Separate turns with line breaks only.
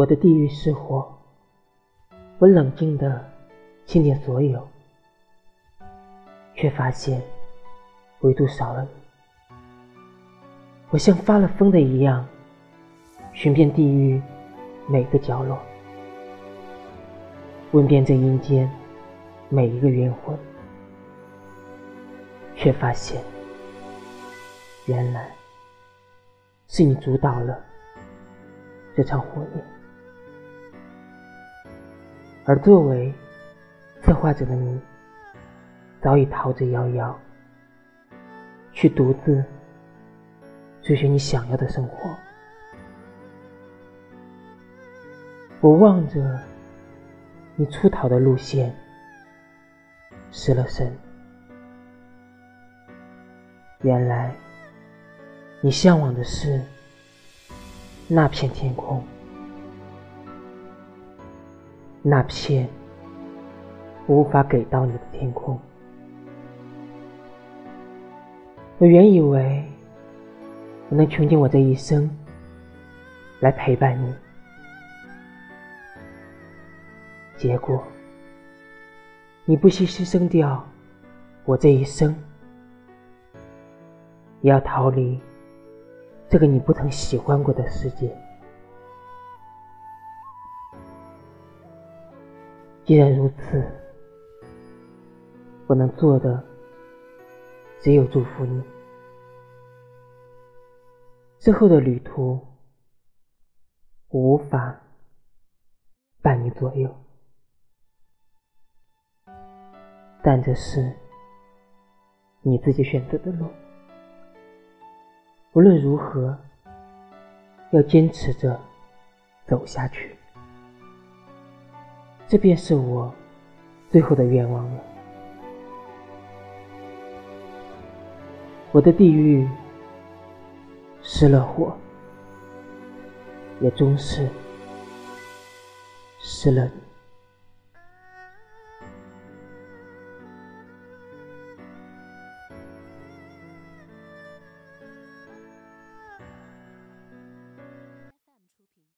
我的地狱是火，我冷静的清点所有，却发现唯独少了你。我像发了疯的一样，寻遍地狱每个角落，问遍这阴间每一个冤魂，却发现，原来是你主导了这场火焰。而作为策划者的你，早已逃之夭夭，去独自。追寻你想要的生活。我望着你出逃的路线，失了神。原来你向往的是那片天空，那片无法给到你的天空。我原以为。我能穷尽我这一生来陪伴你，结果你不惜牺牲掉我这一生，也要逃离这个你不曾喜欢过的世界。既然如此，我能做的只有祝福你。之后的旅途，我无法伴你左右，但这是你自己选择的路。无论如何，要坚持着走下去，这便是我最后的愿望了。我的地狱。失了火，也终是失了你。